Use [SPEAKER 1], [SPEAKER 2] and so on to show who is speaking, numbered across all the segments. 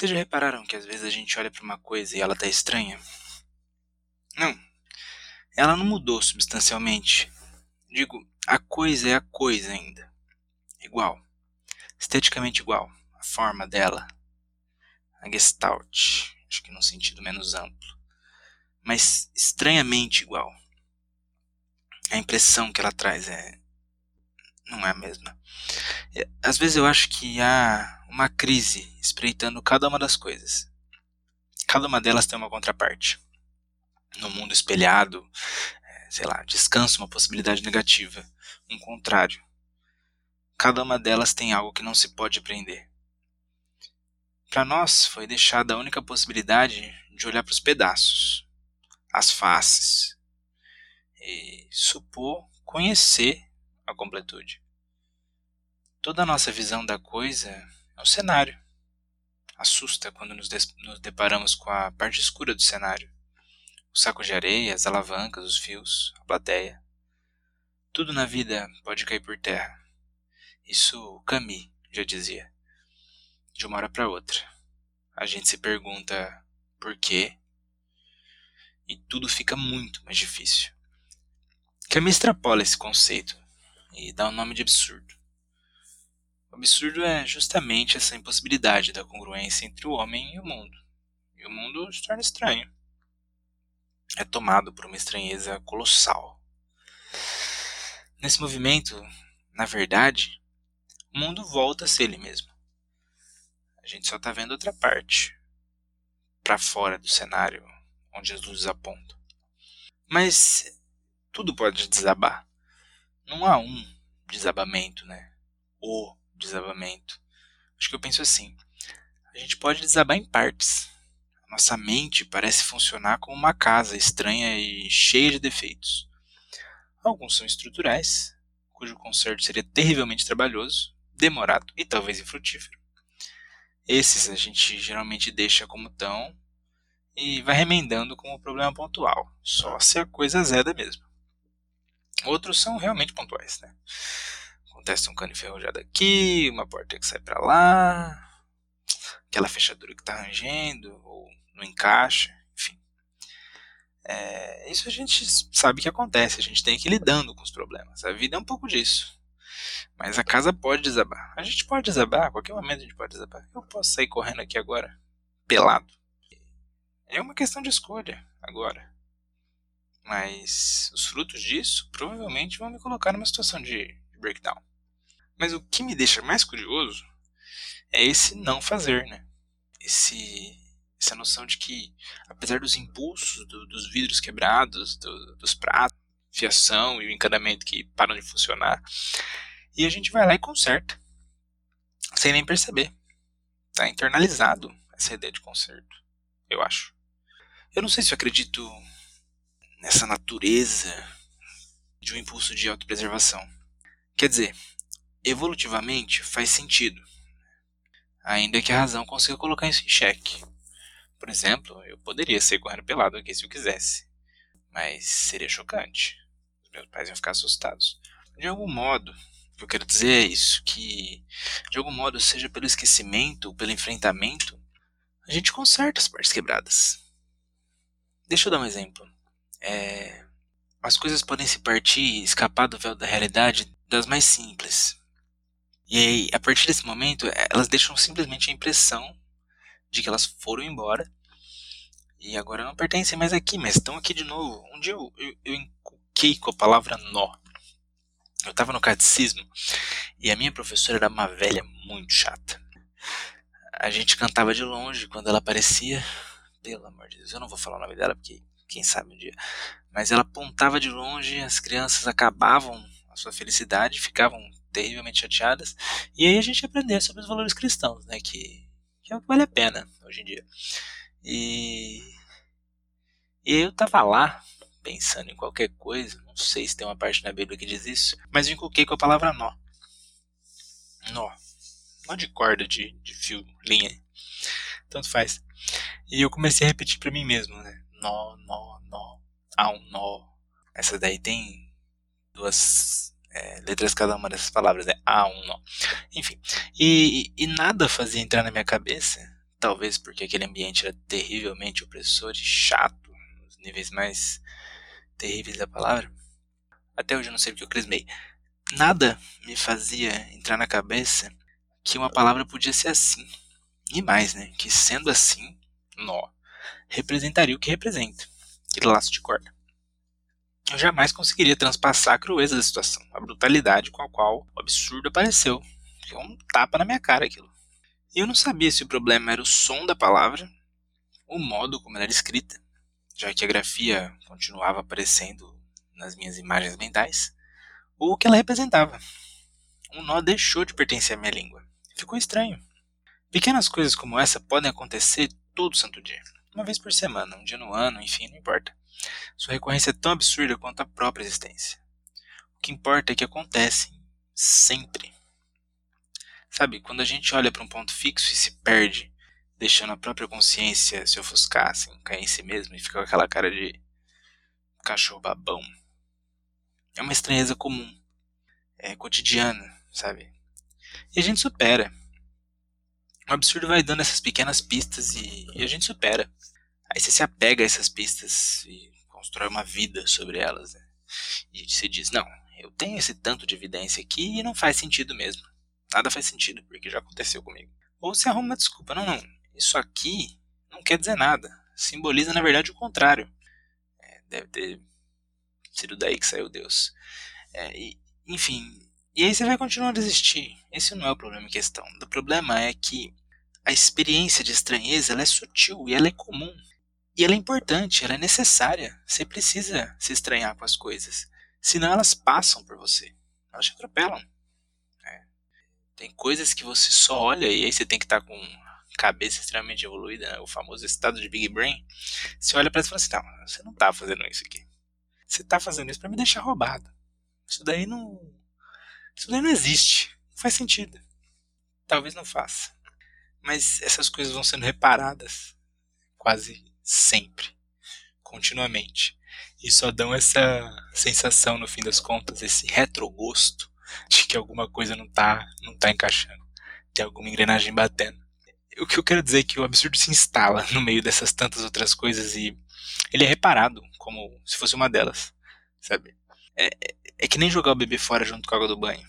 [SPEAKER 1] Vocês já repararam que às vezes a gente olha para uma coisa e ela tá estranha? Não. Ela não mudou substancialmente. Digo, a coisa é a coisa ainda. Igual. Esteticamente igual. A forma dela. A gestalt. Acho que num sentido menos amplo. Mas estranhamente igual. A impressão que ela traz é. não é a mesma. É, às vezes eu acho que há uma crise espreitando cada uma das coisas. Cada uma delas tem uma contraparte. No mundo espelhado, é, sei lá, descansa uma possibilidade negativa, um contrário. Cada uma delas tem algo que não se pode aprender. Para nós foi deixada a única possibilidade de olhar para os pedaços, as faces, e supor conhecer a completude. Toda a nossa visão da coisa é o cenário. Assusta quando nos, nos deparamos com a parte escura do cenário. O saco de areia, as alavancas, os fios, a plateia. Tudo na vida pode cair por terra. Isso Camus já dizia. De uma hora para outra. A gente se pergunta por quê e tudo fica muito mais difícil. Camus extrapola esse conceito e dá um nome de absurdo. O absurdo é justamente essa impossibilidade da congruência entre o homem e o mundo. E o mundo se torna estranho. É tomado por uma estranheza colossal. Nesse movimento, na verdade, o mundo volta a ser ele mesmo. A gente só está vendo outra parte, para fora do cenário onde as luzes apontam. Mas tudo pode desabar. Não há um desabamento, né? O desabamento. Acho que eu penso assim: a gente pode desabar em partes. A nossa mente parece funcionar como uma casa estranha e cheia de defeitos. Alguns são estruturais, cujo conserto seria terrivelmente trabalhoso, demorado e talvez infrutífero. Esses a gente geralmente deixa como estão e vai remendando como problema pontual, só se a coisa azeda mesmo. Outros são realmente pontuais, né? Acontece um cano enferrujado aqui, uma porta que sai para lá, aquela fechadura que está rangendo, ou não encaixa, enfim. É, isso a gente sabe que acontece, a gente tem que ir lidando com os problemas. A vida é um pouco disso. Mas a casa pode desabar. A gente pode desabar, a qualquer momento a gente pode desabar. Eu posso sair correndo aqui agora, pelado. É uma questão de escolha, agora. Mas os frutos disso provavelmente vão me colocar numa situação de breakdown. Mas o que me deixa mais curioso é esse não fazer, né? Esse, essa noção de que, apesar dos impulsos do, dos vidros quebrados, do, dos pratos, fiação e o encanamento que param de funcionar, e a gente vai lá e conserta, sem nem perceber. Está internalizado essa ideia de conserto, eu acho. Eu não sei se eu acredito nessa natureza de um impulso de autopreservação. Quer dizer, evolutivamente faz sentido, ainda que a razão consiga colocar isso em xeque. Por exemplo, eu poderia sair correndo pelado aqui se eu quisesse, mas seria chocante. Os meus pais iam ficar assustados. De algum modo, o que eu quero dizer é isso, que de algum modo, seja pelo esquecimento ou pelo enfrentamento, a gente conserta as partes quebradas. Deixa eu dar um exemplo. É, as coisas podem se partir e escapar do véu da realidade das mais simples. E aí, a partir desse momento, é, elas deixam simplesmente a impressão de que elas foram embora e agora não pertencem mais aqui, mas estão aqui de novo. Um dia eu, eu, eu encuquei com a palavra nó. Eu estava no catecismo e a minha professora era uma velha muito chata. A gente cantava de longe quando ela aparecia. Pelo amor de Deus, eu não vou falar o nome dela porque quem sabe um dia. Mas ela apontava de longe, as crianças acabavam a sua felicidade, ficavam terrivelmente chateadas. E aí a gente aprender sobre os valores cristãos, né? Que, que é o que vale a pena hoje em dia. E, e eu tava lá pensando em qualquer coisa, não sei se tem uma parte na Bíblia que diz isso, mas eu inculquei com a palavra nó. Nó. Nó de corda, de, de fio, linha. Tanto faz. E eu comecei a repetir para mim mesmo, né? Nó, nó, nó. Há um nó. Essa daí tem duas é, letras cada uma dessas palavras é A, um nó. Enfim, e, e, nada fazia entrar na minha cabeça, talvez porque aquele ambiente era terrivelmente opressor e chato, nos níveis mais terríveis da palavra. Até hoje eu não sei porque eu crismei. Nada me fazia entrar na cabeça que uma palavra podia ser assim. E mais, né? Que sendo assim, nó, representaria o que representa. Aquele laço de corda jamais conseguiria transpassar a crueza da situação, a brutalidade com a qual o absurdo apareceu. Foi um tapa na minha cara aquilo. E eu não sabia se o problema era o som da palavra, o modo como ela era escrita, já que a grafia continuava aparecendo nas minhas imagens mentais, ou o que ela representava. Um nó deixou de pertencer à minha língua. Ficou estranho. Pequenas coisas como essa podem acontecer todo santo dia. Uma vez por semana, um dia no ano, enfim, não importa. Sua recorrência é tão absurda quanto a própria existência. O que importa é que acontecem sempre. Sabe, quando a gente olha para um ponto fixo e se perde, deixando a própria consciência se ofuscar, assim, cair em si mesmo e fica com aquela cara de cachorro babão. É uma estranheza comum, é cotidiana, sabe? E a gente supera. O absurdo vai dando essas pequenas pistas e, e a gente supera. Aí você se apega a essas pistas e constrói uma vida sobre elas. Né? E você diz: não, eu tenho esse tanto de evidência aqui e não faz sentido mesmo. Nada faz sentido, porque já aconteceu comigo. Ou você arruma uma desculpa: não, não, isso aqui não quer dizer nada. Simboliza, na verdade, o contrário. É, deve ter sido daí que saiu Deus. É, e, enfim, e aí você vai continuar a desistir. Esse não é o problema em questão. O problema é que a experiência de estranheza ela é sutil e ela é comum. E ela é importante, ela é necessária. Você precisa se estranhar com as coisas. Senão elas passam por você. Elas te atropelam. É. Tem coisas que você só olha e aí você tem que estar tá com cabeça extremamente evoluída, né? o famoso estado de Big Brain. Você olha para isso e fala assim: não, você não está fazendo isso aqui. Você está fazendo isso para me deixar roubado. Isso daí não. Isso daí não existe. Não faz sentido. Talvez não faça. Mas essas coisas vão sendo reparadas quase sempre, continuamente. E só dão essa sensação no fim das contas, esse retrogosto de que alguma coisa não está não tá encaixando, tem alguma engrenagem batendo. O que eu quero dizer é que o absurdo se instala no meio dessas tantas outras coisas e ele é reparado como se fosse uma delas, sabe? É, é, é que nem jogar o bebê fora junto com a água do banho.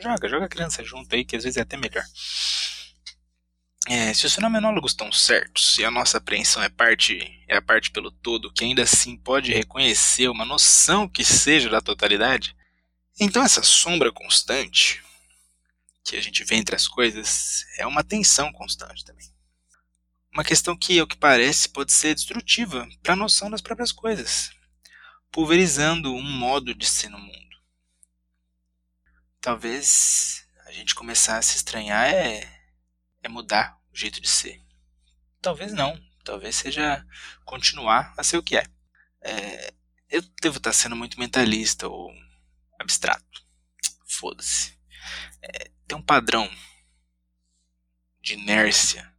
[SPEAKER 1] Joga, joga a criança junto aí, que às vezes é até melhor. É, se os fenomenólogos estão certos e a nossa apreensão é parte é a parte pelo todo que ainda assim pode reconhecer uma noção que seja da totalidade, então essa sombra constante que a gente vê entre as coisas é uma tensão constante também. Uma questão que, ao que parece, pode ser destrutiva para a noção das próprias coisas, pulverizando um modo de ser no mundo. Talvez a gente começar a se estranhar é é mudar jeito de ser. Talvez não. Talvez seja continuar a ser o que é. é eu devo estar sendo muito mentalista ou abstrato. Foda-se. É, tem um padrão de inércia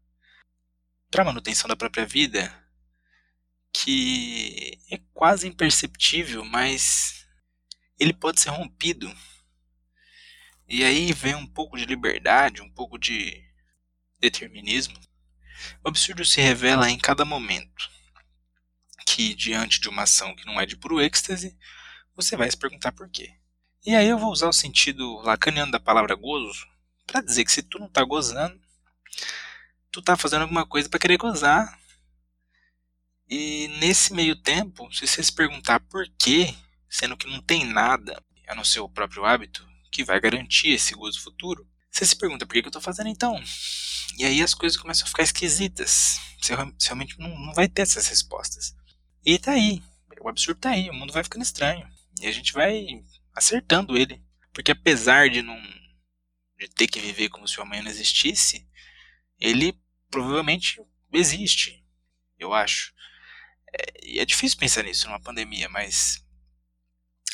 [SPEAKER 1] para manutenção da própria vida que é quase imperceptível, mas ele pode ser rompido. E aí vem um pouco de liberdade, um pouco de determinismo, o absurdo se revela em cada momento. Que, diante de uma ação que não é de puro êxtase, você vai se perguntar por quê. E aí eu vou usar o sentido lacaniano da palavra gozo para dizer que se tu não tá gozando, tu tá fazendo alguma coisa para querer gozar. E nesse meio tempo, se você se perguntar por quê, sendo que não tem nada, a não ser o próprio hábito, que vai garantir esse gozo futuro, você se pergunta por que, que eu estou fazendo então? E aí as coisas começam a ficar esquisitas. Você, realmente não, não vai ter essas respostas. E tá aí. O absurdo tá aí. O mundo vai ficando estranho. E a gente vai acertando ele. Porque apesar de não de ter que viver como se o amanhã não existisse, ele provavelmente existe. Eu acho. É, e é difícil pensar nisso numa pandemia, mas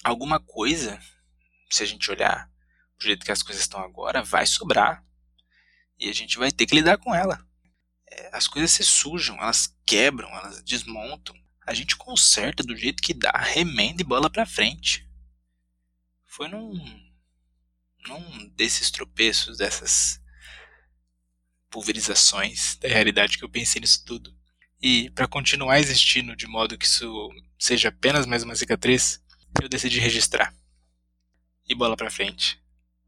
[SPEAKER 1] alguma coisa, se a gente olhar do jeito que as coisas estão agora, vai sobrar. E a gente vai ter que lidar com ela. É, as coisas se sujam, elas quebram, elas desmontam. A gente conserta do jeito que dá, remenda e bola pra frente. Foi num, num desses tropeços, dessas pulverizações da realidade que eu pensei nisso tudo. E para continuar existindo de modo que isso seja apenas mais uma cicatriz, eu decidi registrar. E bola pra frente.